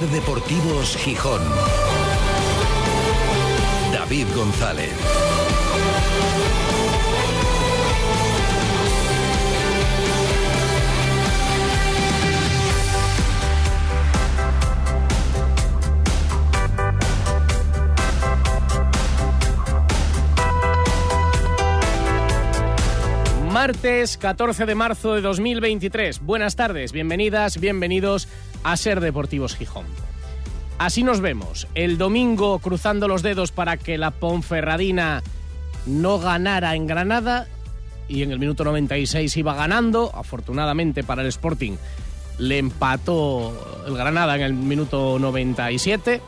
Deportivos Gijón. David González. Martes 14 de marzo de 2023. Buenas tardes, bienvenidas, bienvenidos a Ser Deportivos Gijón. Así nos vemos. El domingo cruzando los dedos para que la Ponferradina no ganara en Granada y en el minuto 96 iba ganando. Afortunadamente para el Sporting le empató el Granada en el minuto 97.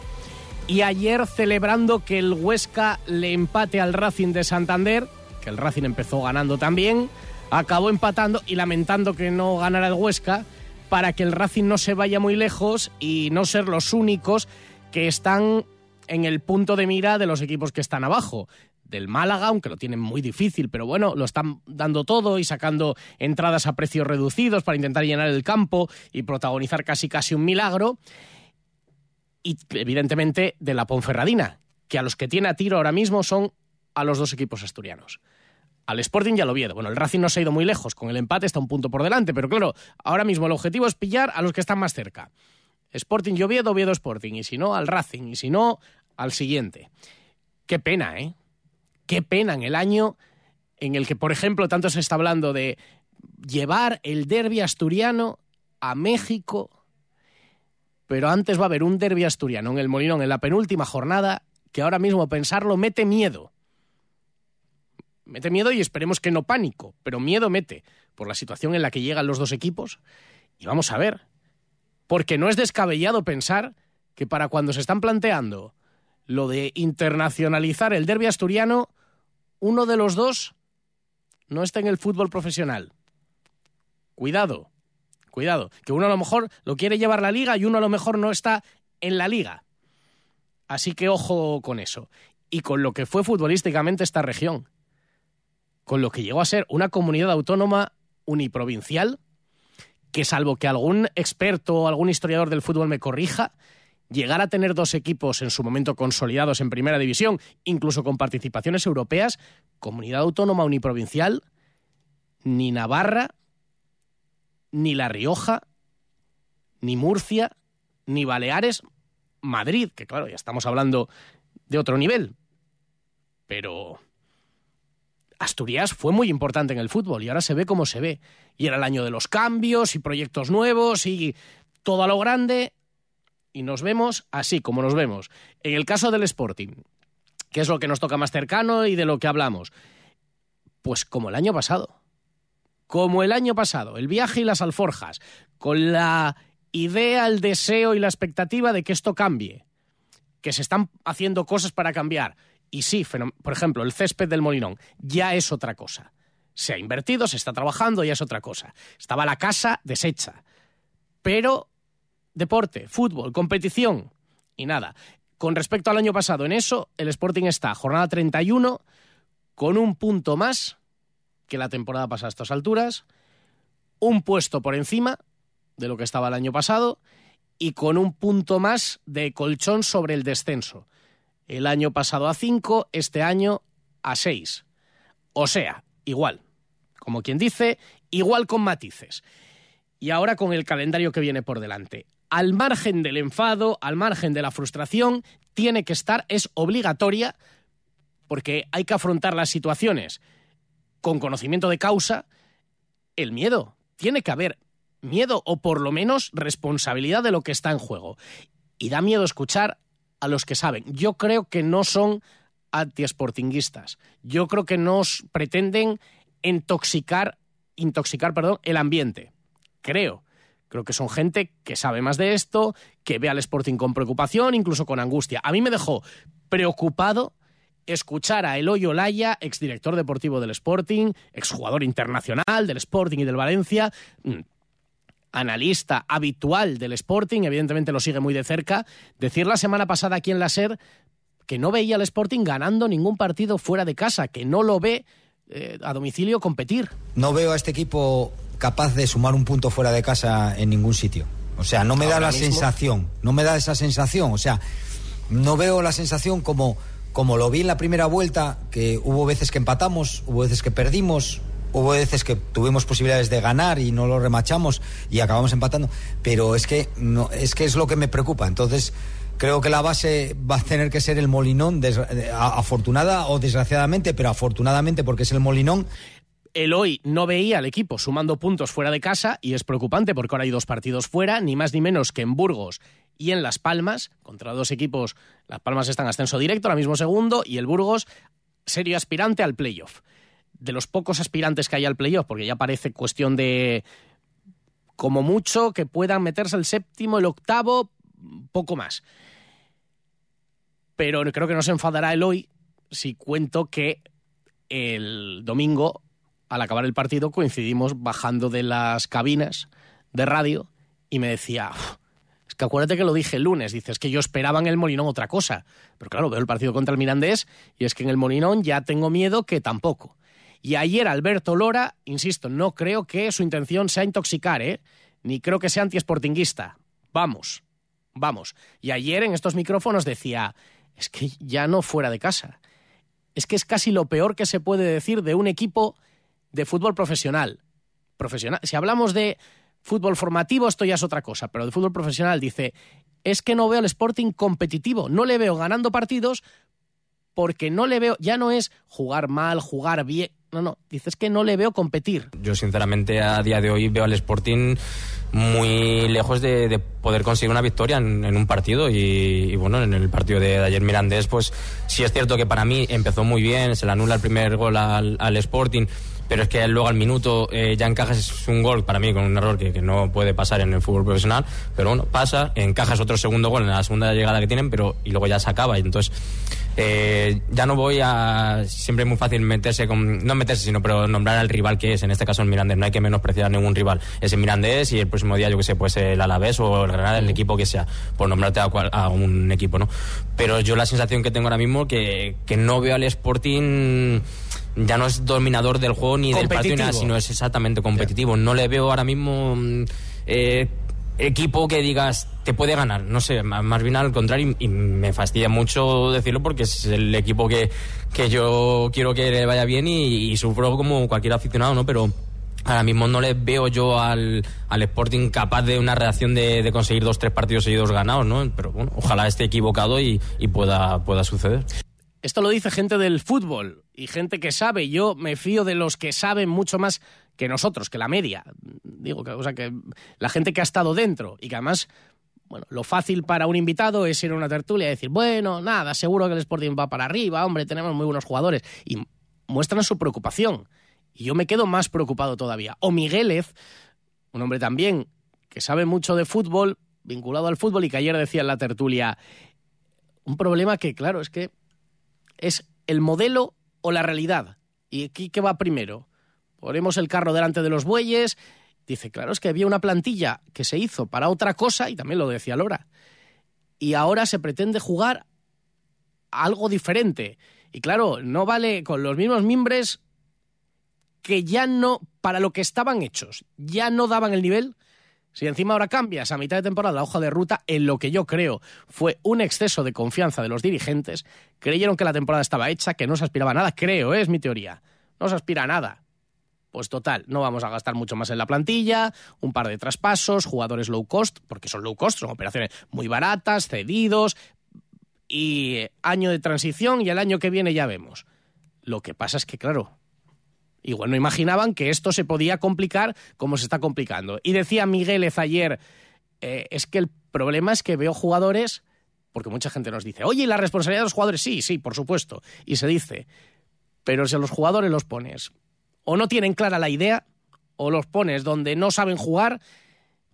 Y ayer celebrando que el Huesca le empate al Racing de Santander que el Racing empezó ganando también, acabó empatando y lamentando que no ganara el Huesca para que el Racing no se vaya muy lejos y no ser los únicos que están en el punto de mira de los equipos que están abajo. Del Málaga, aunque lo tienen muy difícil, pero bueno, lo están dando todo y sacando entradas a precios reducidos para intentar llenar el campo y protagonizar casi casi un milagro. Y evidentemente de la Ponferradina, que a los que tiene a tiro ahora mismo son a los dos equipos asturianos. Al Sporting ya lo Oviedo. Bueno, el Racing no se ha ido muy lejos, con el empate está un punto por delante, pero claro, ahora mismo el objetivo es pillar a los que están más cerca. Sporting y Oviedo, Oviedo Sporting, y si no, al Racing, y si no, al siguiente. Qué pena, ¿eh? Qué pena en el año en el que, por ejemplo, tanto se está hablando de llevar el derby asturiano a México, pero antes va a haber un derby asturiano en el Molinón en la penúltima jornada que ahora mismo pensarlo mete miedo. Mete miedo y esperemos que no pánico, pero miedo mete por la situación en la que llegan los dos equipos. Y vamos a ver, porque no es descabellado pensar que para cuando se están planteando lo de internacionalizar el derby asturiano, uno de los dos no está en el fútbol profesional. Cuidado, cuidado, que uno a lo mejor lo quiere llevar la liga y uno a lo mejor no está en la liga. Así que ojo con eso. Y con lo que fue futbolísticamente esta región con lo que llegó a ser una comunidad autónoma uniprovincial, que salvo que algún experto o algún historiador del fútbol me corrija, llegar a tener dos equipos en su momento consolidados en primera división, incluso con participaciones europeas, comunidad autónoma uniprovincial, ni Navarra, ni La Rioja, ni Murcia, ni Baleares, Madrid, que claro, ya estamos hablando de otro nivel. Pero Asturias fue muy importante en el fútbol y ahora se ve como se ve. Y era el año de los cambios y proyectos nuevos y todo a lo grande. Y nos vemos así como nos vemos. En el caso del Sporting, que es lo que nos toca más cercano y de lo que hablamos, pues como el año pasado. Como el año pasado, el viaje y las alforjas, con la idea, el deseo y la expectativa de que esto cambie, que se están haciendo cosas para cambiar y sí, por ejemplo, el césped del Molinón ya es otra cosa. Se ha invertido, se está trabajando, ya es otra cosa. Estaba la casa deshecha. Pero deporte, fútbol, competición y nada. Con respecto al año pasado, en eso, el Sporting está jornada 31 con un punto más que la temporada pasada a estas alturas, un puesto por encima de lo que estaba el año pasado y con un punto más de colchón sobre el descenso el año pasado a 5, este año a 6. O sea, igual. Como quien dice, igual con matices. Y ahora con el calendario que viene por delante. Al margen del enfado, al margen de la frustración, tiene que estar, es obligatoria, porque hay que afrontar las situaciones con conocimiento de causa, el miedo. Tiene que haber miedo o por lo menos responsabilidad de lo que está en juego. Y da miedo escuchar a los que saben. Yo creo que no son anti-sportinguistas. Yo creo que nos pretenden intoxicar, intoxicar perdón, el ambiente. Creo. Creo que son gente que sabe más de esto, que ve al Sporting con preocupación, incluso con angustia. A mí me dejó preocupado escuchar a Eloy Olaya, exdirector deportivo del Sporting, exjugador internacional del Sporting y del Valencia, mm, analista habitual del Sporting, evidentemente lo sigue muy de cerca, decir la semana pasada aquí en la SER que no veía al Sporting ganando ningún partido fuera de casa, que no lo ve eh, a domicilio competir. No veo a este equipo capaz de sumar un punto fuera de casa en ningún sitio. O sea, no me da la sensación, no me da esa sensación. O sea, no veo la sensación como, como lo vi en la primera vuelta, que hubo veces que empatamos, hubo veces que perdimos, hubo veces que tuvimos posibilidades de ganar y no lo remachamos y acabamos empatando. Pero es que, no, es que es lo que me preocupa. Entonces, creo que la base va a tener que ser el Molinón, afortunada o desgraciadamente, pero afortunadamente porque es el Molinón el hoy no veía al equipo sumando puntos fuera de casa y es preocupante porque ahora hay dos partidos fuera, ni más ni menos que en Burgos y en Las Palmas, contra dos equipos. Las Palmas están en ascenso directo, ahora mismo segundo, y el Burgos, serio aspirante al playoff. De los pocos aspirantes que hay al playoff, porque ya parece cuestión de, como mucho, que puedan meterse el séptimo, el octavo, poco más. Pero creo que no se enfadará el hoy si cuento que el domingo al acabar el partido coincidimos bajando de las cabinas de radio y me decía, es que acuérdate que lo dije el lunes, dices que yo esperaba en el Molinón otra cosa, pero claro, veo el partido contra el Mirandés y es que en el Molinón ya tengo miedo que tampoco. Y ayer Alberto Lora, insisto, no creo que su intención sea intoxicar, ¿eh? ni creo que sea antiesportinguista. Vamos, vamos. Y ayer en estos micrófonos decía, es que ya no fuera de casa. Es que es casi lo peor que se puede decir de un equipo de fútbol profesional. profesional. Si hablamos de fútbol formativo, esto ya es otra cosa, pero de fútbol profesional dice, es que no veo al Sporting competitivo, no le veo ganando partidos porque no le veo, ya no es jugar mal, jugar bien, no, no, dices que no le veo competir. Yo sinceramente a día de hoy veo al Sporting muy lejos de, poder conseguir una victoria en, un partido y, bueno, en el partido de, ayer Mirandés pues sí es cierto que para mí empezó muy bien, se le anula el primer gol al Sporting pero es que luego al minuto eh, ya encajas un gol para mí con un error que, no puede pasar en el fútbol profesional, pero bueno, pasa, encajas otro segundo gol en la segunda llegada que tienen, pero y luego ya se acaba y entonces eh, ya no voy a siempre es muy fácil meterse con no meterse sino pero nombrar al rival que es en este caso el Mirandés no hay que menospreciar a ningún rival es el Mirandés y el próximo día yo que sé pues el Alavés o el Granada el equipo que sea por nombrarte a, a un equipo no pero yo la sensación que tengo ahora mismo que que no veo al Sporting ya no es dominador del juego ni del partido, sino es exactamente competitivo. No le veo ahora mismo mm, eh, equipo que digas te puede ganar. No sé, más bien al contrario, y me fastidia mucho decirlo porque es el equipo que, que yo quiero que le vaya bien y, sufro como cualquier aficionado, ¿no? Pero ahora mismo no le veo yo al, al Sporting capaz de una reacción de, de, conseguir dos, tres partidos seguidos ganados, ¿no? Pero bueno, ojalá esté equivocado y, y pueda, pueda suceder. Esto lo dice gente del fútbol y gente que sabe. Yo me fío de los que saben mucho más que nosotros, que la media. Digo, que, o sea, que la gente que ha estado dentro y que además, bueno, lo fácil para un invitado es ir a una tertulia y decir, bueno, nada, seguro que el Sporting va para arriba, hombre, tenemos muy buenos jugadores. Y muestran su preocupación. Y yo me quedo más preocupado todavía. O Miguelez, un hombre también que sabe mucho de fútbol, vinculado al fútbol y que ayer decía en la tertulia, un problema que, claro, es que es el modelo o la realidad. ¿Y aquí qué va primero? Ponemos el carro delante de los bueyes. Dice, claro, es que había una plantilla que se hizo para otra cosa, y también lo decía Lora. Y ahora se pretende jugar algo diferente. Y claro, no vale con los mismos mimbres que ya no, para lo que estaban hechos, ya no daban el nivel si encima ahora cambias a mitad de temporada la hoja de ruta, en lo que yo creo fue un exceso de confianza de los dirigentes, creyeron que la temporada estaba hecha, que no se aspiraba a nada, creo, ¿eh? es mi teoría. No se aspira a nada. Pues total, no vamos a gastar mucho más en la plantilla, un par de traspasos, jugadores low cost, porque son low cost, son operaciones muy baratas, cedidos, y año de transición y el año que viene ya vemos. Lo que pasa es que, claro, Igual no imaginaban que esto se podía complicar como se está complicando. Y decía Miguel ayer, eh, es que el problema es que veo jugadores, porque mucha gente nos dice, oye, ¿y la responsabilidad de los jugadores? Sí, sí, por supuesto. Y se dice, pero si a los jugadores los pones o no tienen clara la idea, o los pones donde no saben jugar,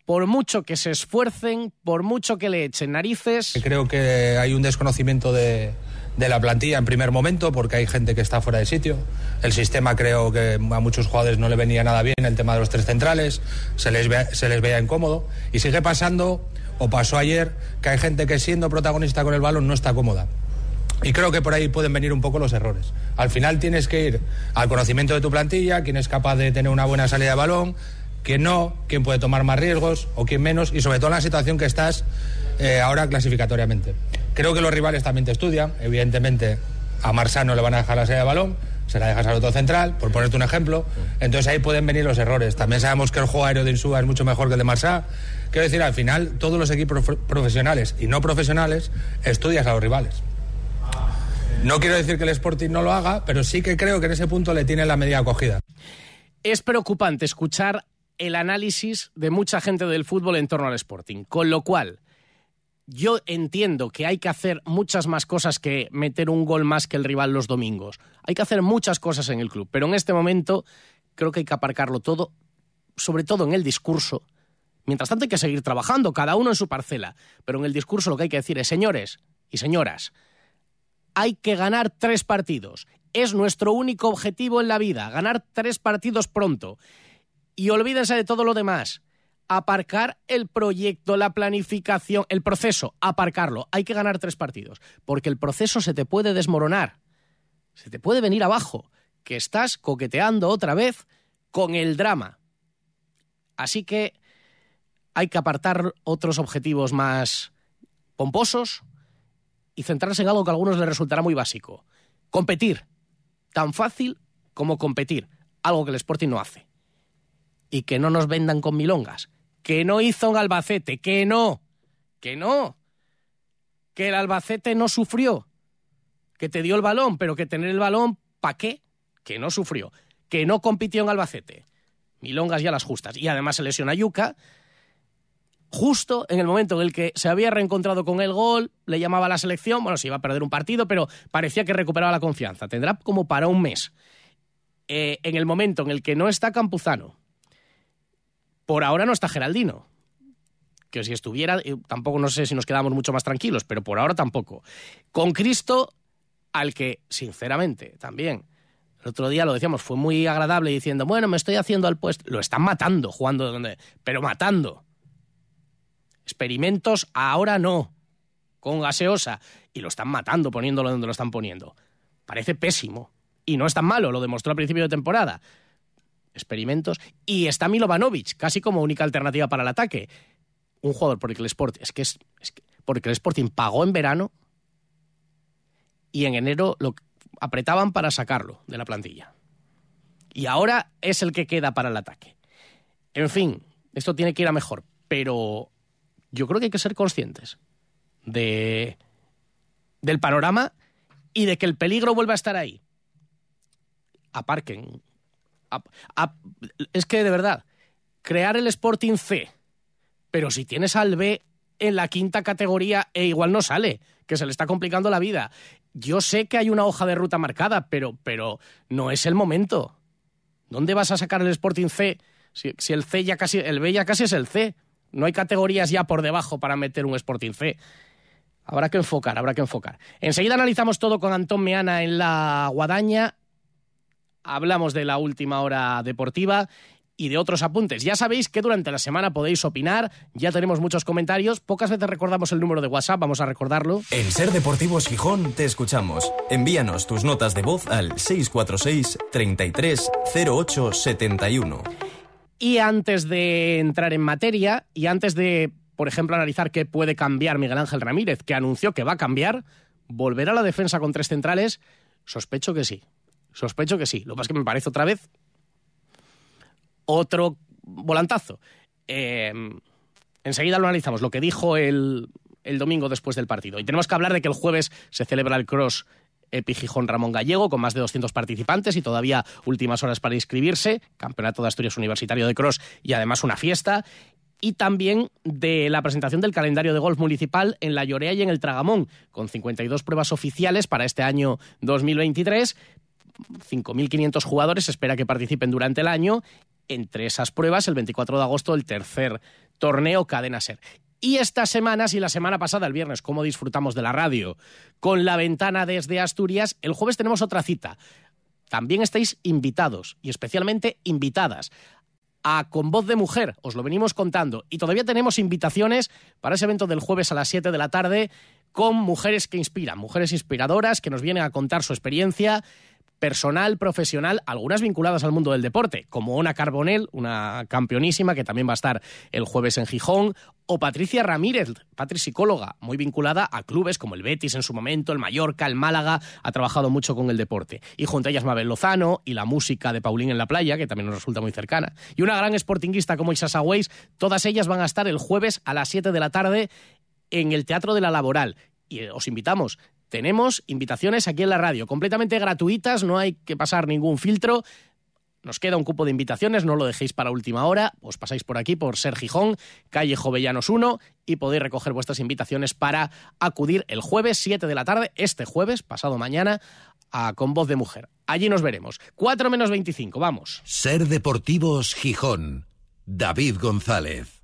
por mucho que se esfuercen, por mucho que le echen narices. Creo que hay un desconocimiento de, de la plantilla en primer momento porque hay gente que está fuera de sitio. El sistema creo que a muchos jugadores no le venía nada bien el tema de los tres centrales, se les, se les veía incómodo y sigue pasando, o pasó ayer, que hay gente que siendo protagonista con el balón no está cómoda. Y creo que por ahí pueden venir un poco los errores. Al final tienes que ir al conocimiento de tu plantilla, quién es capaz de tener una buena salida de balón, quién no, quién puede tomar más riesgos o quién menos, y sobre todo en la situación que estás eh, ahora clasificatoriamente. Creo que los rivales también te estudian, evidentemente a Marsá no le van a dejar la serie de balón, se la dejas al otro central, por ponerte un ejemplo. Entonces ahí pueden venir los errores. También sabemos que el juego aéreo de Insúa es mucho mejor que el de Marsá. Quiero decir, al final, todos los equipos profesionales y no profesionales estudias a los rivales. No quiero decir que el Sporting no lo haga, pero sí que creo que en ese punto le tiene la medida acogida. Es preocupante escuchar el análisis de mucha gente del fútbol en torno al Sporting, con lo cual yo entiendo que hay que hacer muchas más cosas que meter un gol más que el rival los domingos. Hay que hacer muchas cosas en el club, pero en este momento creo que hay que aparcarlo todo, sobre todo en el discurso. Mientras tanto hay que seguir trabajando, cada uno en su parcela, pero en el discurso lo que hay que decir es, señores y señoras, hay que ganar tres partidos. Es nuestro único objetivo en la vida, ganar tres partidos pronto. Y olvídense de todo lo demás aparcar el proyecto, la planificación, el proceso, aparcarlo. Hay que ganar tres partidos, porque el proceso se te puede desmoronar, se te puede venir abajo, que estás coqueteando otra vez con el drama. Así que hay que apartar otros objetivos más pomposos y centrarse en algo que a algunos les resultará muy básico. Competir. Tan fácil como competir. Algo que el Sporting no hace. Y que no nos vendan con milongas que no hizo un Albacete, que no, que no, que el Albacete no sufrió, que te dio el balón, pero que tener el balón, ¿para qué? Que no sufrió, que no compitió en Albacete. Milongas ya las justas. Y además se lesiona Yuca, justo en el momento en el que se había reencontrado con el gol, le llamaba a la selección, bueno, se iba a perder un partido, pero parecía que recuperaba la confianza. Tendrá como para un mes. Eh, en el momento en el que no está Campuzano, por ahora no está Geraldino. Que si estuviera, eh, tampoco no sé si nos quedamos mucho más tranquilos, pero por ahora tampoco. Con Cristo, al que, sinceramente, también, el otro día lo decíamos, fue muy agradable diciendo, bueno, me estoy haciendo al puesto. Lo están matando, jugando donde. Pero matando. Experimentos ahora no. Con gaseosa. Y lo están matando poniéndolo donde lo están poniendo. Parece pésimo. Y no es tan malo, lo demostró al principio de temporada experimentos. Y está Milovanovic, casi como única alternativa para el ataque. Un jugador por el que el es que es, el Sporting pagó en verano y en enero lo apretaban para sacarlo de la plantilla. Y ahora es el que queda para el ataque. En fin, esto tiene que ir a mejor, pero yo creo que hay que ser conscientes de del panorama y de que el peligro vuelva a estar ahí. Aparquen es que de verdad, crear el Sporting C, pero si tienes al B en la quinta categoría e igual no sale, que se le está complicando la vida. Yo sé que hay una hoja de ruta marcada, pero, pero no es el momento. ¿Dónde vas a sacar el Sporting C? Si, el C ya casi, el B ya casi es el C. No hay categorías ya por debajo para meter un Sporting C. Habrá que enfocar, habrá que enfocar. Enseguida analizamos todo con Antón Meana en la guadaña hablamos de la última hora deportiva y de otros apuntes. Ya sabéis que durante la semana podéis opinar, ya tenemos muchos comentarios, pocas veces recordamos el número de WhatsApp, vamos a recordarlo. En Ser Deportivos Gijón te escuchamos. Envíanos tus notas de voz al 646 33 08 71. Y antes de entrar en materia y antes de, por ejemplo, analizar qué puede cambiar Miguel Ángel Ramírez, que anunció que va a cambiar, volver a la defensa con tres centrales, sospecho que sí. Sospecho que sí. Lo que pasa es que me parece otra vez otro volantazo. Em, enseguida lo analizamos, lo que dijo el, el, domingo después del partido. Y tenemos que hablar de que el jueves se celebra el cross Epigijón Ramón Gallego con más de 200 participantes y todavía últimas horas para inscribirse. Campeonato de Asturias Universitario de Cross y además una fiesta. Y también de la presentación del calendario de golf municipal en La Llorea y en el Tragamón, con 52 pruebas oficiales para este año 2023 5.500 jugadores espera que participen durante el año. Entre esas pruebas, el 24 de agosto, el tercer torneo Cadena Ser. Y estas semanas y la semana pasada, el viernes, como disfrutamos de la radio con la ventana desde Asturias, el jueves tenemos otra cita. También estáis invitados y especialmente invitadas a Con Voz de Mujer, os lo venimos contando. Y todavía tenemos invitaciones para ese evento del jueves a las 7 de la tarde con mujeres que inspiran, mujeres inspiradoras que nos vienen a contar su experiencia personal, profesional, algunas vinculadas al mundo del deporte, como Ona Carbonell, una campeonísima que también va a estar el jueves en Gijón, o Patricia Ramírez, patri psicóloga, muy vinculada a clubes como el Betis en su momento, el Mallorca, el Málaga, ha trabajado mucho con el deporte. Y junto a ellas Mabel Lozano y la música de Paulín en la playa, que también nos resulta muy cercana. Y una gran sportinguista como Isa Weiss, todas ellas van a estar el jueves a las 7 de la tarde en el Teatro de la Laboral. Y eh, os invitamos, tenemos invitaciones aquí en la radio, completamente gratuitas, no hay que pasar ningún filtro. Nos queda un cupo de invitaciones, no lo dejéis para última hora. Os pasáis por aquí, por Ser Gijón, calle Jovellanos 1, y podéis recoger vuestras invitaciones para acudir el jueves 7 de la tarde, este jueves, pasado mañana, a Con Voz de Mujer. Allí nos veremos. 4 menos 25, vamos. Ser Deportivos Gijón. David González.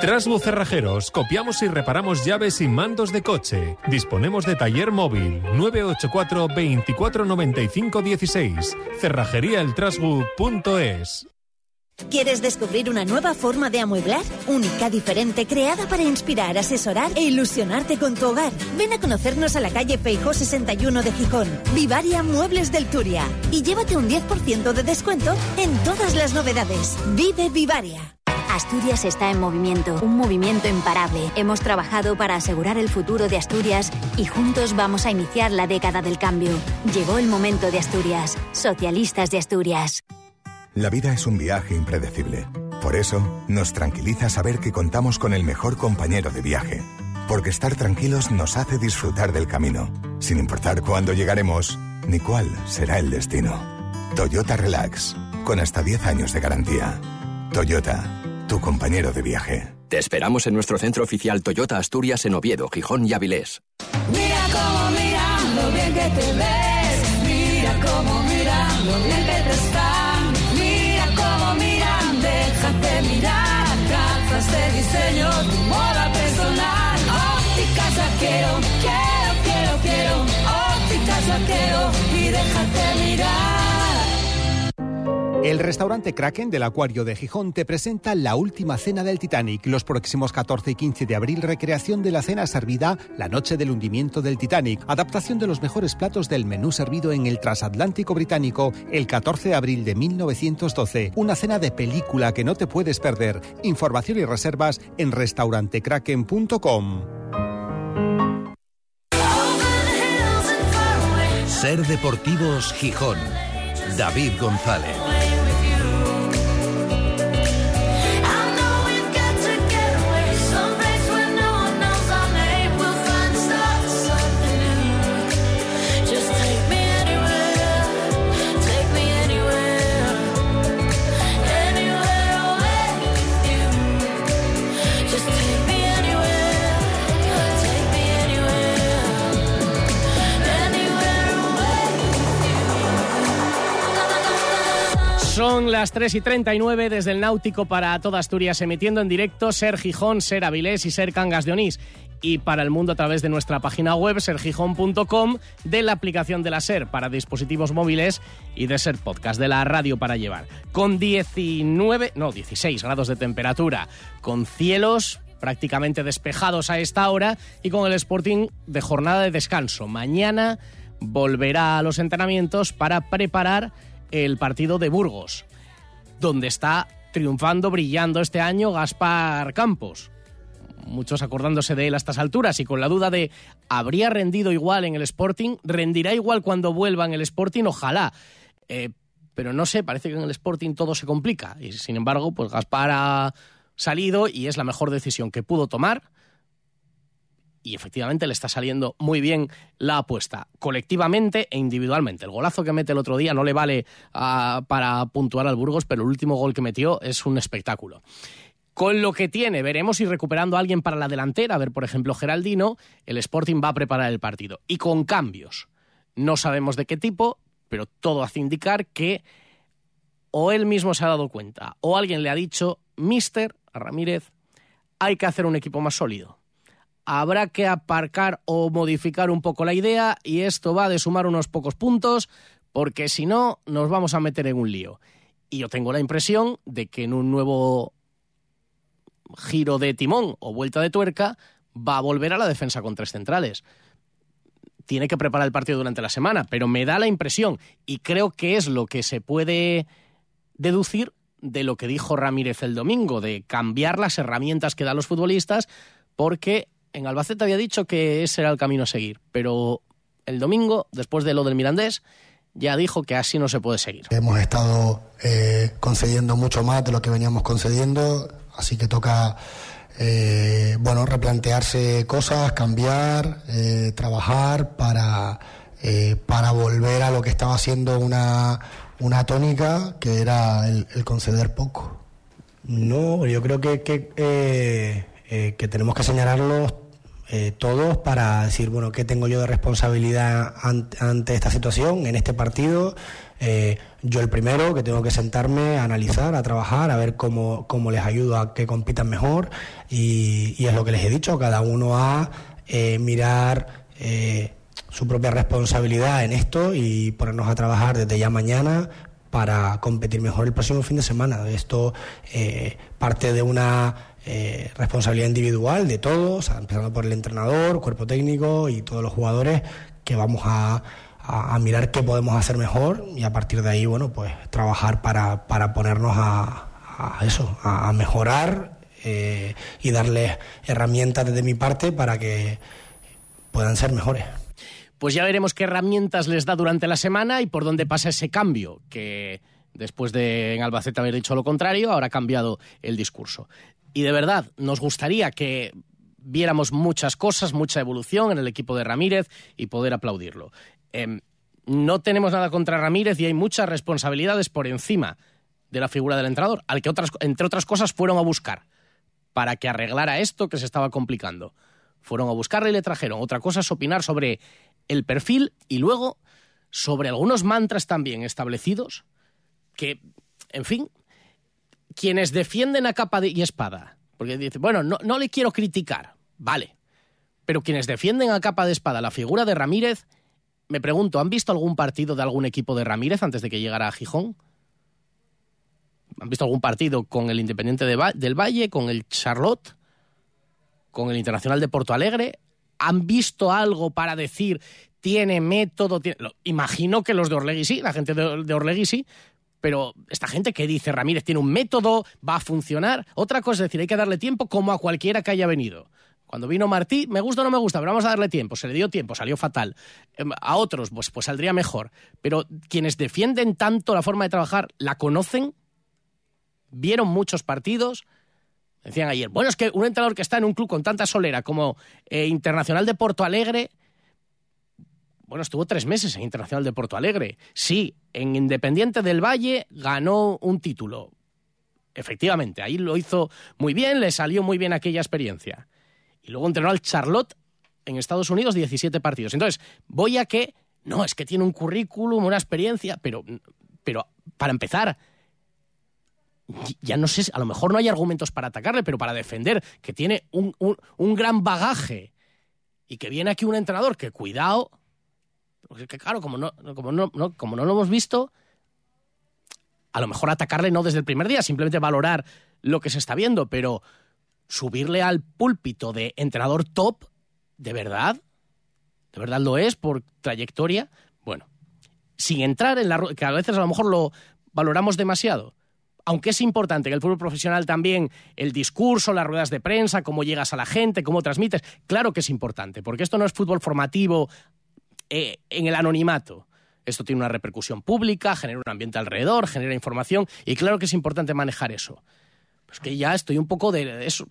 Trasbu Cerrajeros, copiamos y reparamos llaves y mandos de coche. Disponemos de taller móvil 984 24 95 16. Cerrajeríaeltrasbu.es. ¿Quieres descubrir una nueva forma de amueblar? Única, diferente, creada para inspirar, asesorar e ilusionarte con tu hogar. Ven a conocernos a la calle Feijó 61 de Gijón. Vivaria Muebles del Turia. Y llévate un 10% de descuento en todas las novedades. Vive Vivaria. Asturias está en movimiento, un movimiento imparable. Hemos trabajado para asegurar el futuro de Asturias y juntos vamos a iniciar la década del cambio. Llegó el momento de Asturias, socialistas de Asturias. La vida es un viaje impredecible. Por eso, nos tranquiliza saber que contamos con el mejor compañero de viaje. Porque estar tranquilos nos hace disfrutar del camino, sin importar cuándo llegaremos ni cuál será el destino. Toyota Relax, con hasta 10 años de garantía. Toyota tu compañero de viaje. Te esperamos en nuestro centro oficial Toyota Asturias en Oviedo, Gijón y Avilés. Mira cómo miran, lo bien que te ves. Mira cómo miran, lo bien que te están. Mira cómo miran, déjate mirar. Gafas de diseño, tu moda personal. Ópticas quiero, quiero, quiero, quiero. Ópticas quiero y déjate mirar. El restaurante Kraken del Acuario de Gijón te presenta la última cena del Titanic. Los próximos 14 y 15 de abril, recreación de la cena servida la noche del hundimiento del Titanic. Adaptación de los mejores platos del menú servido en el transatlántico británico el 14 de abril de 1912. Una cena de película que no te puedes perder. Información y reservas en restaurantekraken.com. Ser Deportivos Gijón. David González. Las 3 y 39 desde el Náutico para toda Asturias, emitiendo en directo Ser Gijón, Ser Avilés y Ser Cangas de Onís. Y para el mundo a través de nuestra página web, sergijón.com, de la aplicación de la Ser para dispositivos móviles y de Ser Podcast, de la radio para llevar. Con 19, no, 16 grados de temperatura, con cielos prácticamente despejados a esta hora y con el Sporting de jornada de descanso. Mañana volverá a los entrenamientos para preparar el partido de Burgos, donde está triunfando, brillando este año Gaspar Campos. Muchos acordándose de él a estas alturas y con la duda de ¿habría rendido igual en el Sporting? ¿Rendirá igual cuando vuelva en el Sporting? Ojalá. Eh, pero no sé, parece que en el Sporting todo se complica. Y sin embargo, pues Gaspar ha salido y es la mejor decisión que pudo tomar y efectivamente le está saliendo muy bien la apuesta, colectivamente e individualmente. El golazo que mete el otro día no le vale ah, para puntuar al Burgos, pero el último gol que metió es un espectáculo. Con lo que tiene, veremos si recuperando a alguien para la delantera, a ver, por ejemplo, Geraldino, el Sporting va a preparar el partido. Y con cambios. No sabemos de qué tipo, pero todo hace indicar que o él mismo se ha dado cuenta, o alguien le ha dicho, Mister, Ramírez, hay que hacer un equipo más sólido. Habrá que aparcar o modificar un poco la idea y esto va de sumar unos pocos puntos porque si no nos vamos a meter en un lío. Y yo tengo la impresión de que en un nuevo giro de timón o vuelta de tuerca va a volver a la defensa con tres centrales. Tiene que preparar el partido durante la semana, pero me da la impresión y creo que es lo que se puede deducir de lo que dijo Ramírez el domingo, de cambiar las herramientas que dan los futbolistas, porque en Albacete había dicho que ese era el camino a seguir, pero el domingo, después de lo del Mirandés, ya dijo que así no se puede seguir. Hemos estado eh, concediendo mucho más de lo que veníamos concediendo, así que toca eh, bueno replantearse cosas, cambiar, eh, trabajar para, eh, para volver a lo que estaba siendo una, una tónica que era el, el conceder poco. No, yo creo que, que, eh, eh, que tenemos que señalarlos eh, todos para decir, bueno, ¿qué tengo yo de responsabilidad ante, esta situación, en este partido? Eh, yo el primero, que tengo que sentarme a analizar, a trabajar, a ver cómo, cómo les ayudo a que compitan mejor y, es lo que les he dicho, cada uno a eh, mirar su propia responsabilidad en esto y ponernos a trabajar desde ya mañana para competir mejor el próximo fin de semana. Esto parte de una eh, responsabilidad individual de todos, empezando por el entrenador, cuerpo técnico y todos los jugadores que vamos a, mirar qué podemos hacer mejor y a partir de ahí, bueno, pues trabajar para, para ponernos a, a eso, a, a mejorar eh, y darles herramientas desde mi parte para que puedan ser mejores. Pues ya veremos qué herramientas les da durante la semana y por dónde pasa ese cambio, que después de en Albacete haber dicho lo contrario, ahora ha cambiado el discurso. Y de verdad, nos gustaría que viéramos muchas cosas, mucha evolución en el equipo de Ramírez y poder aplaudirlo. Eh, no tenemos nada contra Ramírez y hay muchas responsabilidades por encima de la figura del entrenador, al que otras, entre otras cosas fueron a buscar para que arreglara esto que se estaba complicando. Fueron a buscarle y le trajeron. Otra cosa es opinar sobre el perfil y luego sobre algunos mantras también establecidos que, en fin, quienes defienden a capa y espada, porque dicen, bueno, no, no le quiero criticar, vale, pero quienes defienden a capa de espada la figura de Ramírez, me pregunto, ¿han visto algún partido de algún equipo de Ramírez antes de que llegara a Gijón? ¿Han visto algún partido con el Independiente de del Valle, con el Charlotte, con el Internacional de Porto Alegre? ¿Han visto algo para decir tiene método? Tiene... Imagino que los de Orlegui sí, la gente de, de Orlegui sí, pero esta gente que dice Ramírez tiene un método, va a funcionar. Otra cosa es decir, hay que darle tiempo como a cualquiera que haya venido. Cuando vino Martí, me gusta o no me gusta, pero vamos a darle tiempo. Se le dio tiempo, salió fatal. A otros, pues, pues saldría mejor. Pero quienes defienden tanto la forma de trabajar, ¿la conocen? ¿Vieron muchos partidos? Decían ayer, bueno, es que un entrenador que está en un club con tanta solera como eh, Internacional de Porto Alegre, bueno, estuvo tres meses en Internacional de Porto Alegre. Sí, en Independiente del Valle ganó un título. Efectivamente, ahí lo hizo muy bien, le salió muy bien aquella experiencia. Y luego entrenó al Charlotte en Estados Unidos 17 partidos. Entonces, voy a que, no, es que tiene un currículum, una experiencia, pero, pero para empezar, ya no sé, a lo mejor no hay argumentos para atacarle, pero para defender que tiene un, un, un gran bagaje y que viene aquí un entrenador que, cuidado, porque que claro, como no, como, no, no, como no lo hemos visto, a lo mejor atacarle no desde el primer día, simplemente valorar lo que se está viendo, pero subirle al púlpito de entrenador top, ¿de verdad? ¿De verdad lo es por trayectoria? Bueno, sin entrar en la... que a veces a lo mejor lo valoramos demasiado. Aunque es importante que el fútbol profesional también, el discurso, las ruedas de prensa, cómo llegas a la gente, cómo transmites, claro que es importante, porque esto no es fútbol formativo eh, en el anonimato. Esto tiene una repercusión pública, genera un ambiente alrededor, genera información, y claro que es importante manejar eso. Pues que ya estoy un poco de eso.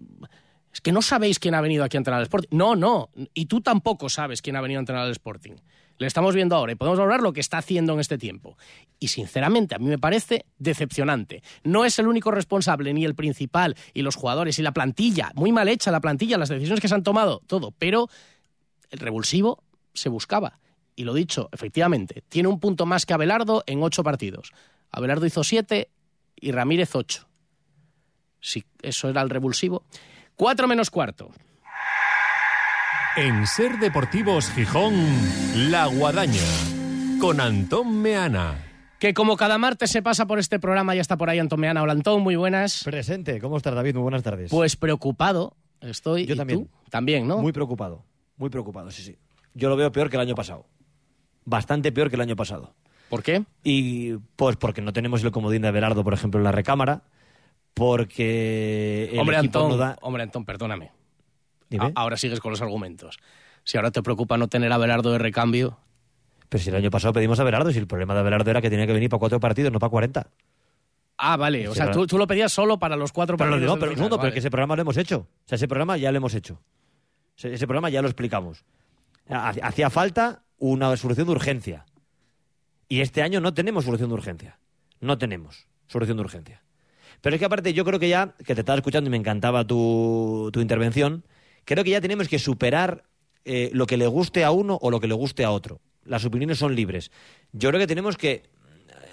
Es que no sabéis quién ha venido aquí a entrenar al Sporting. No, no. Y tú tampoco sabes quién ha venido a entrenar al Sporting. Le estamos viendo ahora y podemos hablar lo que está haciendo en este tiempo. Y sinceramente, a mí me parece decepcionante. No es el único responsable, ni el principal, y los jugadores, y la plantilla. Muy mal hecha la plantilla, las decisiones que se han tomado, todo. Pero el revulsivo se buscaba. Y lo dicho, efectivamente, tiene un punto más que Abelardo en ocho partidos. Abelardo hizo siete y Ramírez ocho. Si eso era el revulsivo. Cuatro menos cuarto. En Ser Deportivos Gijón, La Guadaña, con Antón Meana. Que como cada martes se pasa por este programa, ya está por ahí Antón Meana. Hola Antón, muy buenas. Presente, ¿cómo estás David? Muy buenas tardes. Pues preocupado estoy. Yo ¿Y también. tú? También, ¿no? Muy preocupado, muy preocupado, sí, sí. Yo lo veo peor que el año pasado. Bastante peor que el año pasado. ¿Por qué? Y pues porque no tenemos el comodín de Abelardo, por ejemplo, en la recámara. Porque el hombre equipo Antón, no da... hombre Antón, perdóname. Dime. Ahora sigues con los argumentos. Si ahora te preocupa no tener a de recambio, Pero si el año pasado pedimos a Abelardo, si el problema de Abelardo era que tenía que venir para cuatro partidos, no para 40. Ah, vale. O sea, tú, tú lo pedías solo para los cuatro Pero, partidos. del pero, un final, segundo, pero vale. que ese programa lo hemos hecho. O sea, ese programa ya lo hemos hecho. Ese, ese programa ya lo explicamos. Ha- Hacía falta una solución de urgencia. Y este año no tenemos solución de urgencia. No tenemos solución de urgencia. Pero es que aparte yo creo que ya, que te estaba escuchando y me encantaba tu, tu intervención, creo que ya tenemos que superar eh, lo que le guste a uno o lo que le guste a otro. Las opiniones son libres. Yo creo que tenemos que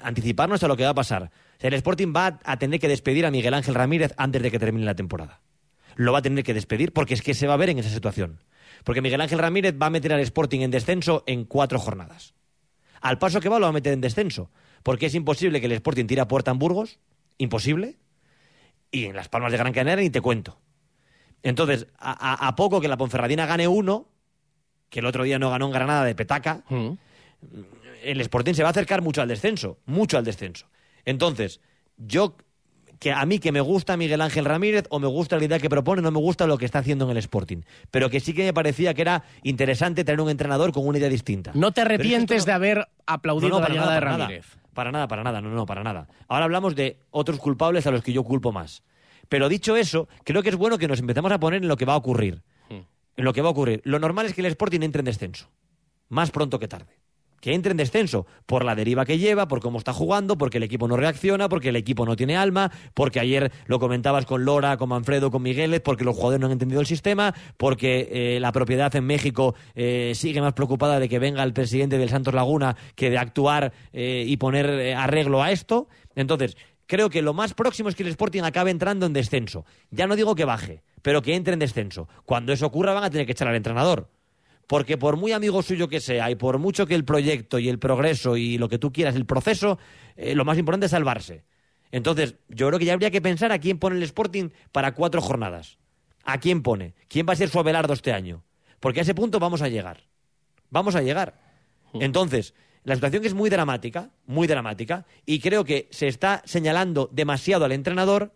anticiparnos a lo que va a pasar. El Sporting va a tener que despedir a Miguel Ángel Ramírez antes de que termine la temporada. Lo va a tener que despedir porque es que se va a ver en esa situación. Porque Miguel Ángel Ramírez va a meter al Sporting en descenso en cuatro jornadas. Al paso que va lo va a meter en descenso. Porque es imposible que el Sporting tire a puerta en Burgos. Imposible. Y en Las Palmas de Gran Canaria ni te cuento. Entonces, a, a- a poco que la Ponferradina gane uno, que el otro día no ganó en Granada de petaca, el Sporting se va a acercar mucho al descenso, mucho al descenso. Entonces, yo que a mí que me gusta Miguel Ángel Ramírez o me gusta la idea que propone, no me gusta lo que está haciendo en el Sporting, pero que sí que me parecía que era interesante tener un entrenador con una idea distinta. No te arrepientes no- de haber aplaudido no, no, para nada, de nada. Ramírez. Para nada, para nada, no, no, para nada. Ahora hablamos de otros culpables a los que yo culpo más. Pero dicho eso, creo que es bueno que nos empecemos a poner en lo que va a ocurrir. En lo que va a ocurrir. Lo normal es que el Sporting entre en descenso. Más pronto que tarde. Que entre en descenso por la deriva que lleva, por cómo está jugando, porque el equipo no reacciona, porque el equipo no tiene alma, porque ayer lo comentabas con Lora, con Manfredo, con Migueles, porque los jugadores no han entendido el sistema, porque eh, la propiedad en México eh, sigue más preocupada de que venga el presidente del Santos Laguna que de actuar eh, y poner arreglo a esto. Entonces, creo que lo más próximo es que el Sporting acabe entrando en descenso. Ya no digo que baje, pero que entre en descenso. Cuando eso ocurra van a tener que echar al entrenador. Porque por muy amigo suyo que sea y por mucho que el proyecto y el progreso y lo que tú quieras, el proceso, eh, lo más importante es salvarse. Entonces, yo creo que ya habría que pensar a quién pone el Sporting para cuatro jornadas. ¿A quién pone? ¿Quién va a ser su Abelardo este año? Porque a ese punto vamos a llegar. Vamos a llegar. Entonces, la situación es muy dramática, muy dramática, y creo que se está señalando demasiado al entrenador,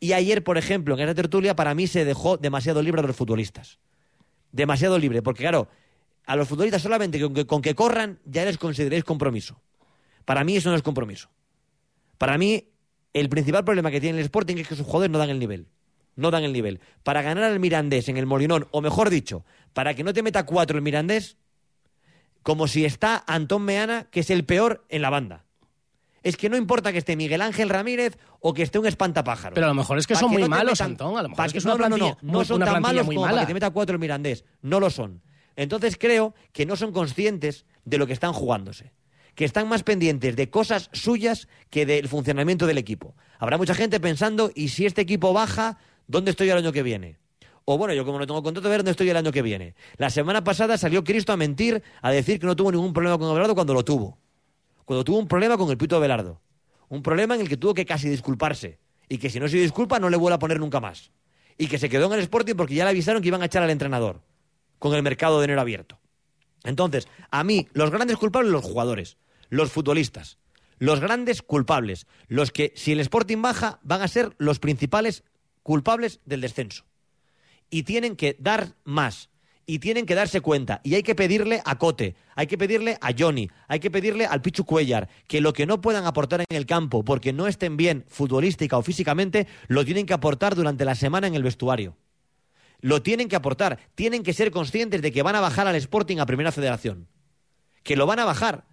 y ayer, por ejemplo, en esa tertulia, para mí se dejó demasiado libre a los futbolistas. Demasiado libre, porque claro, a los futbolistas solamente con que, corran ya les consideréis compromiso. Para mí eso no es compromiso. Para mí, el principal problema que tiene el Sporting es que sus jugadores no dan el nivel. No dan el nivel. Para ganar al Mirandés en el Molinón, o mejor dicho, para que no te meta cuatro el Mirandés, como si está Antón Meana, que es el peor en la banda. Es que no importa que esté Miguel Ángel Ramírez o que esté un espantapájaros. Pero a lo mejor es que son muy no malos, metan- Antón. A lo mejor pa' es que es una no, no, no, plantilla, no, no son tan malos como para que te meta cuatro el Mirandés. No lo son. Entonces creo que no son conscientes de lo que están jugándose. Que están más pendientes de cosas suyas que del funcionamiento del equipo. Habrá mucha gente pensando, ¿y si este equipo baja, dónde estoy el año que viene? O bueno, yo como no tengo contrato, a ver dónde estoy el año que viene. La semana pasada salió Cristo a mentir, a decir que no tuvo ningún problema con Abelardo cuando lo tuvo. Cuando tuvo un problema con el Pito Abelardo. Un problema en el que tuvo que casi disculparse. Y que si no se disculpa, no le vuelve a poner nunca más. Y que se quedó en el Sporting porque ya le avisaron que iban a echar al entrenador. Con el mercado de enero abierto. Entonces, a mí, los grandes culpables, los jugadores, los futbolistas. Los grandes culpables. Los que, si el Sporting baja, van a ser los principales culpables del descenso. Y tienen que dar más. Y tienen que darse cuenta. Y hay que pedirle a Cote, hay que pedirle a Johnny, hay que pedirle al Pichu Cuellar, que lo que no puedan aportar en el campo porque no estén bien futbolística o físicamente, lo tienen que aportar durante la semana en el vestuario. Lo tienen que aportar. Tienen que ser conscientes de que van a bajar al Sporting a Primera Federación. Que lo van a bajar.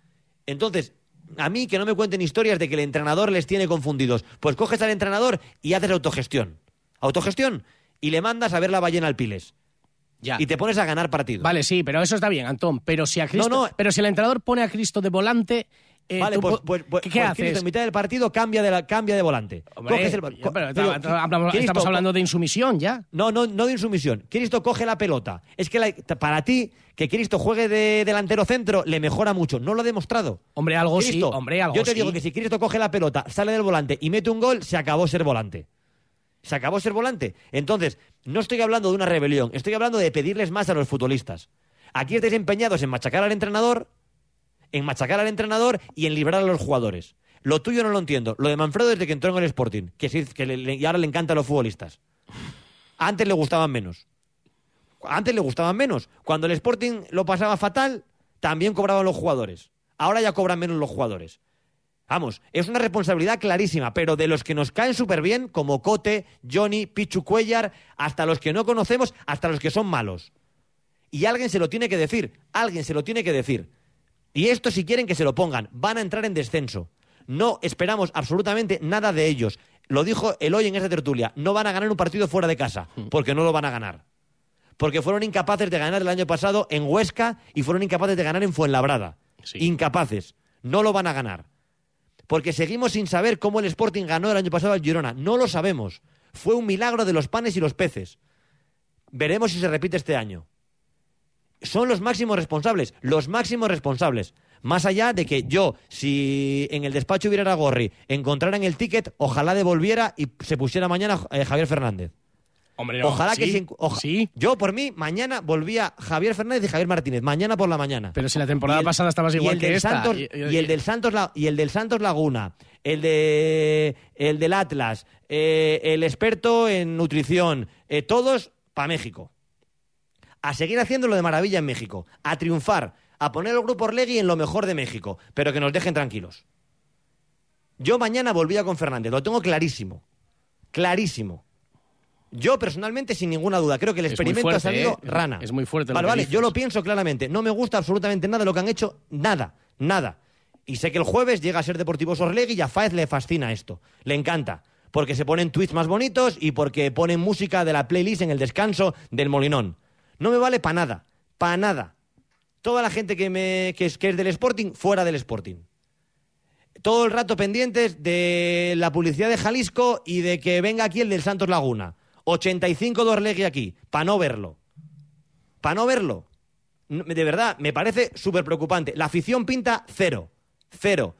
Entonces, a mí que no me cuenten historias de que el entrenador les tiene confundidos. Pues coges al entrenador y haces autogestión. Autogestión. Y le mandas a ver la ballena al Piles. Ya. Y te pones a ganar partidos. Vale, sí, pero eso está bien, Antón. Pero si a Cristo, No, no. pero si el entrenador pone a Cristo de volante, eh, Vale, tú pues, pues, pues- ¿qué, pues haces? Cristo en mitad del partido cambia de, la- cambia de volante. Hombre, Coges el- ya, pero Digo, estamos, hablamos- Cristo, estamos hablando de insumisión ya. No, no, no de insumisión. Cristo coge la pelota. Es que la- para ti, que Cristo juegue de delantero centro, le mejora mucho. No lo ha demostrado. Hombre, algo sí, Cristo, hombre, algo Yo te sí. digo que si Cristo coge la pelota, sale del volante y mete un gol, se acabó ser volante. Se acabó ser volante. Entonces, no estoy hablando de una rebelión, estoy hablando de pedirles más a los futbolistas. Aquí estáis empeñados en machacar al entrenador, en machacar al entrenador y en librar a los jugadores. Lo tuyo no lo entiendo. Lo de Manfredo desde que entró en el Sporting, que, sí- que le- le- y ahora le encantan los futbolistas. Antes le gustaban menos. Antes le gustaban menos. Cuando el Sporting lo pasaba fatal, también cobraban los jugadores. Ahora ya cobran menos los jugadores. Vamos, es una responsabilidad clarísima, pero de los que nos caen súper bien, como Cote, Johnny, Pichu Cuellar, hasta los que no conocemos, hasta los que son malos. Y alguien se lo tiene que decir, alguien se lo tiene que decir. Y esto si quieren que se lo pongan, van a entrar en descenso. No esperamos absolutamente nada de ellos. Lo dijo Eloy en esta tertulia, no van a ganar un partido fuera de casa, porque no lo van a ganar. Porque fueron incapaces de ganar el año pasado en Huesca y fueron incapaces de ganar en Fuenlabrada. Incapaces. No lo van a ganar. Porque seguimos sin saber cómo el Sporting ganó el año pasado al Girona. No lo sabemos. Fue un milagro de los panes y los peces. Veremos si se repite este año. Son los máximos responsables, los máximos responsables. Más allá de que yo, si en el despacho hubiera Gorri, encontraran el ticket, ojalá devolviera y se pusiera mañana eh, Javier Fernández. Hombre, Ojalá sí, que se, oja- Yo, por mí, mañana volvía Javier Fernández y Javier Martínez. Mañana por la mañana. Pero si la temporada el- pasada estabas igual el que del esta. Santos- Y- y, el del Santos La- y el del Santos Laguna, el de el del Atlas, eh, el experto en nutrición, eh, todos para México. A seguir haciéndolo de maravilla en México, a triunfar, a poner el grupo Orlegui en lo mejor de México, pero que nos dejen tranquilos. Yo mañana volvía con Fernández, lo tengo clarísimo. Clarísimo. Yo personalmente, sin ninguna duda, creo que el experimento ha salido ¿eh? rana. Es muy fuerte lo Vale, que vale, dices. yo lo pienso claramente. No me gusta absolutamente nada lo que han hecho, nada, nada. Y sé que el jueves llega a ser Deportivo Sorlegui y a Faez le fascina esto. Le encanta. Porque se ponen tweets más bonitos y porque ponen música de la playlist en el descanso del Molinón. No me vale para nada. Para nada. Toda la gente que, me, que, es, que es del Sporting, fuera del Sporting. Todo el rato pendientes de la publicidad de Jalisco y de que venga aquí el del Santos Laguna. 85 de aquí, para no verlo. Para no verlo. De verdad, me parece súper preocupante. La afición pinta cero. Cero.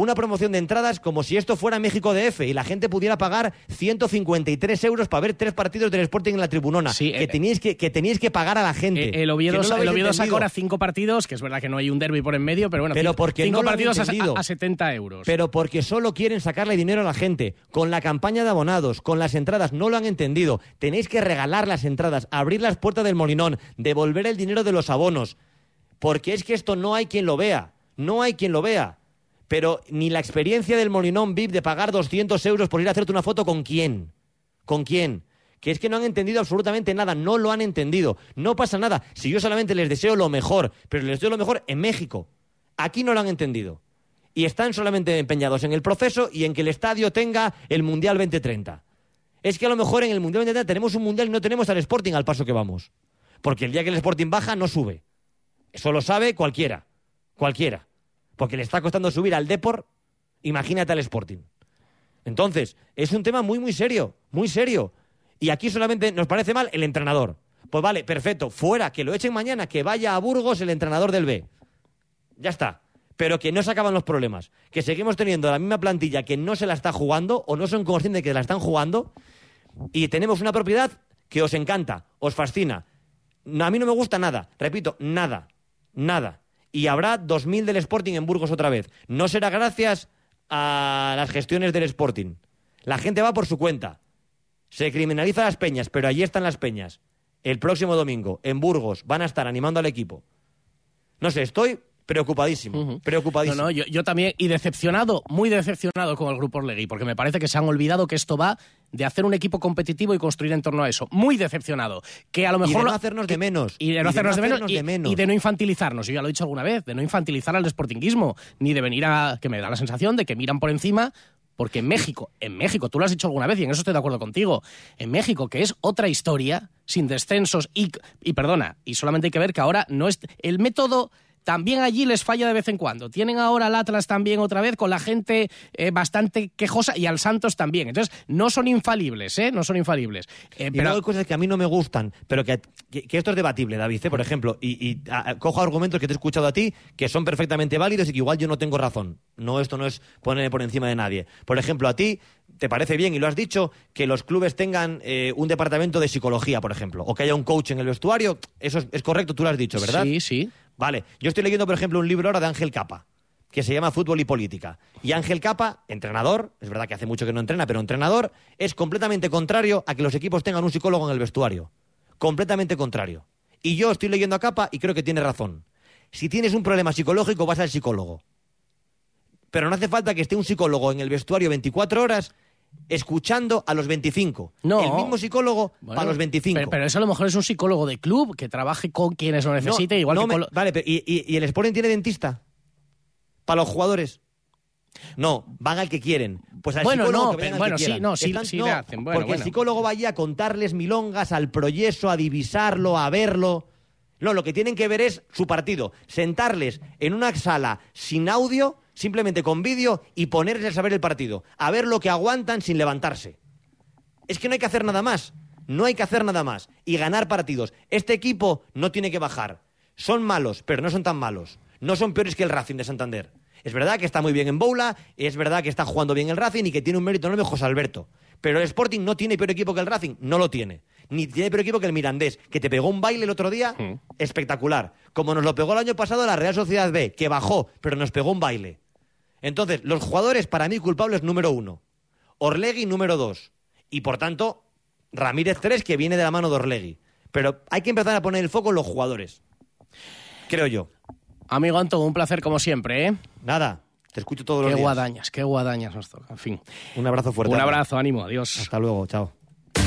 Una promoción de entradas como si esto fuera México DF y la gente pudiera pagar 153 euros para ver tres partidos del Sporting en la tribunona. que, teníais que, que teníais que pagar a la gente. Eh, El Oviedo, no el Oviedo sacó ahora cinco partidos, que es verdad que no hay un derby por en medio, pero bueno, Pero cinco, porque cinco no partidos a- a 70 euros. Pero porque solo quieren sacarle dinero a la gente. Con la campaña de abonados, con las entradas, no lo han entendido. Tenéis que regalar las entradas, abrir las puertas del molinón, devolver el dinero de los abonos. Porque es que esto no hay quien lo vea. No hay quien lo vea. Pero ni la experiencia del molinón VIP de pagar 200 euros por ir a hacerte una foto con quién. ¿Con quién? Que es que no han entendido absolutamente nada, no lo han entendido. No pasa nada. Si yo solamente les deseo lo mejor, pero les deseo lo mejor en México. Aquí no lo han entendido y están solamente empeñados en el proceso y en que el estadio tenga el Mundial 2030. Es que a lo mejor en el Mundial 2030 tenemos un Mundial y no tenemos al Sporting al paso que vamos. Porque el día que el Sporting baja no sube. Eso lo sabe cualquiera. Cualquiera. Porque le está costando subir al Depor, imagínate al Sporting. Entonces, es un tema muy, muy serio. Muy serio. Y aquí solamente nos parece mal el entrenador. Pues vale, perfecto. Fuera, que lo echen mañana, que vaya a Burgos el entrenador del B. Ya está. Pero que no se acaban los problemas. Que seguimos teniendo la misma plantilla que no se la está jugando o no son conscientes de que la están jugando. Y tenemos una propiedad que os encanta, os fascina. A mí no me gusta nada. Repito, nada. Nada. Y habrá 2.000 del Sporting en Burgos otra vez. No será gracias a las gestiones del Sporting. La gente va por su cuenta. Se criminaliza las peñas, pero allí están las peñas. El próximo domingo, en Burgos, van a estar animando al equipo. No sé, estoy preocupadísimo. Preocupadísimo. No, no, yo, yo también, y decepcionado, muy decepcionado con el grupo Orlegui, porque me parece que se han olvidado que esto va de hacer un equipo competitivo y construir en torno a eso. Muy decepcionado. Que a lo Y mejor de no hacernos de menos. y de no Y de hacernos, menos, y, de menos. y de no infantilizarnos. Yo ya lo he dicho alguna vez, de no infantilizar al desportinguismo, ni de venir a que me da la sensación de que miran por encima. Porque en México, en México, tú lo has dicho alguna vez y en eso estoy de acuerdo contigo, en México, que es otra historia, sin descensos y, y perdona, y solamente hay que ver que ahora no es... El método también allí les falla de vez en cuando. Tienen ahora al Atlas también otra vez con la gente eh, bastante quejosa y al Santos también. Entonces, no son infalibles, ¿eh? No son infalibles. Eh, Y pero- luego hay cosas que a mí no me gustan, pero que, que- que esto es debatible, David, ¿eh? por ejemplo, y, y, a- a- cojo argumentos que te he escuchado a ti que son perfectamente válidos y que igual yo no tengo razón. No, esto no es ponerme por encima de nadie. Por ejemplo, a ti te parece bien, y lo has dicho, que los clubes tengan eh, un departamento de psicología, por ejemplo, o que haya un coach en el vestuario. Eso es, es correcto, tú lo has dicho, ¿verdad? Sí, sí. Vale, yo estoy leyendo, por ejemplo, un libro ahora de Ángel Capa, que se llama Fútbol y Política. Y Ángel Capa, entrenador, es verdad que hace mucho que no entrena, pero entrenador, es completamente contrario a que los equipos tengan un psicólogo en el vestuario. Completamente contrario. Y yo estoy leyendo a Capa y creo que tiene razón. Si tienes un problema psicológico, vas al psicólogo. Pero no hace falta que esté un psicólogo en el vestuario 24 horas escuchando a los 25. No. El mismo psicólogo Bueno, para los 25. Pero, pero eso a lo mejor es un psicólogo de club que trabaje con quienes lo necesite, No, igual no que me- Vale, pero ¿y, y- y el Sporting tiene dentista? ¿Para los jugadores? No, van al que quieren. Pues al Bueno, psicólogo no, que vayan pero- al bueno, que sí, no, sí- sí le hacen. Bueno, porque bueno. el psicólogo va allí a contarles milongas al proyeso, a divisarlo, a verlo. No, lo que tienen que ver es su partido. Sentarles en una sala sin audio, simplemente con vídeo, y ponerles a ver el partido. A ver lo que aguantan sin levantarse. Es que no hay que hacer nada más. No hay que hacer nada más. Y ganar partidos. Este equipo no tiene que bajar. Son malos, pero no son tan malos. No son peores que el Racing de Santander. Es verdad que está muy bien en Boula, es verdad que está jugando bien el Racing y que tiene un mérito enorme José Alberto. Pero el Sporting no tiene peor equipo que el Racing, no lo tiene. Ni tiene peor equipo que el Mirandés, que te pegó un baile el otro día espectacular. Como nos lo pegó el año pasado la Real Sociedad B, que bajó, pero nos pegó un baile. Entonces, los jugadores para mí culpables número uno. Orlegui número dos. Y por tanto, Ramírez tres, que viene de la mano de Orlegui. Pero hay que empezar a poner el foco en los jugadores. Creo yo. Amigo Anton, un placer como siempre, ¿eh? Nada, te escucho todos los Qué días. guadañas, qué guadañas nos toca. En fin. Un abrazo fuerte. Un abrazo, ánimo, adiós. Hasta luego, chao.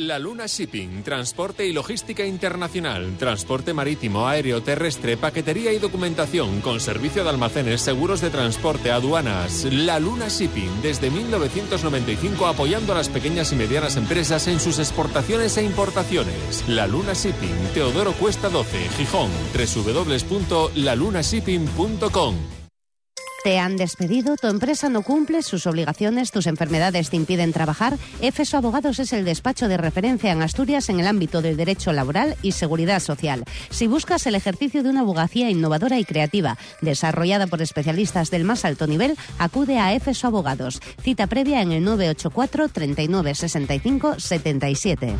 La Luna Shipping, transporte y logística internacional, transporte marítimo, aéreo, terrestre, paquetería y documentación, con servicio de almacenes, seguros de transporte, aduanas. La Luna Shipping, desde 1995 apoyando a las pequeñas y medianas empresas en sus exportaciones e importaciones. La Luna Shipping, Teodoro Cuesta 12, Gijón, www.lalunashipping.com. ¿Te han despedido? ¿Tu empresa no cumple sus obligaciones? ¿Tus enfermedades te impiden trabajar? EFESO Abogados es el despacho de referencia en Asturias en el ámbito del derecho laboral y seguridad social. Si buscas el ejercicio de una abogacía innovadora y creativa, desarrollada por especialistas del más alto nivel, acude a EFESO Abogados. Cita previa en el 984 39 65 77.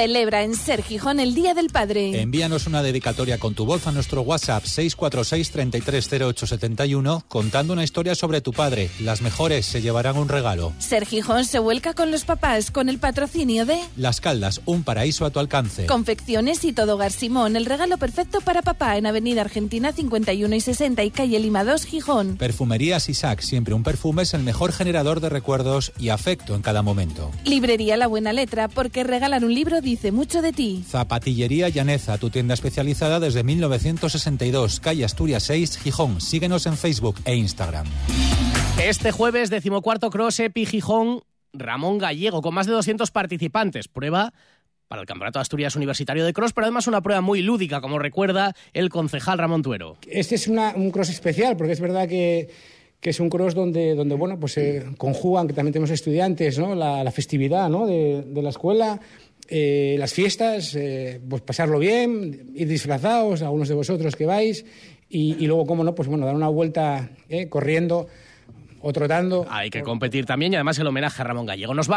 Celebra en Ser Gijón el Día del Padre. Envíanos una dedicatoria con tu voz a nuestro WhatsApp 646 330871 contando una historia sobre tu padre. Las mejores se llevarán un regalo. Ser Gijón se vuelca con los papás con el patrocinio de Las Caldas, un paraíso a tu alcance. Confecciones y Todo Gar Simón, el regalo perfecto para papá en Avenida Argentina 51 y 60 y calle Lima 2, Gijón. Perfumerías Isaac, siempre un perfume es el mejor generador de recuerdos y afecto en cada momento. Librería La Buena Letra, porque regalar un libro dice mucho de ti. Zapatillería Llaneza, tu tienda especializada desde 1962, calle Asturias 6, Gijón. Síguenos en Facebook e Instagram. Este jueves, decimocuarto Cross Epi Gijón, Ramón Gallego, con más de 200 participantes. Prueba para el Campeonato de Asturias Universitario de Cross, pero además una prueba muy lúdica, como recuerda el concejal Ramón Tuero. Este es una- un cross especial, porque es verdad que, que es un cross donde, donde bueno, pues se conjugan, que también tenemos estudiantes, ¿no? la, la festividad ¿no? de, de la escuela, eh, las fiestas, eh, pues pasarlo bien, ir disfrazados, algunos de vosotros que vais, y, luego, cómo no, pues bueno, dar una vuelta eh, corriendo o trotando. Hay que competir también y además el homenaje a Ramón Gallego. Nos va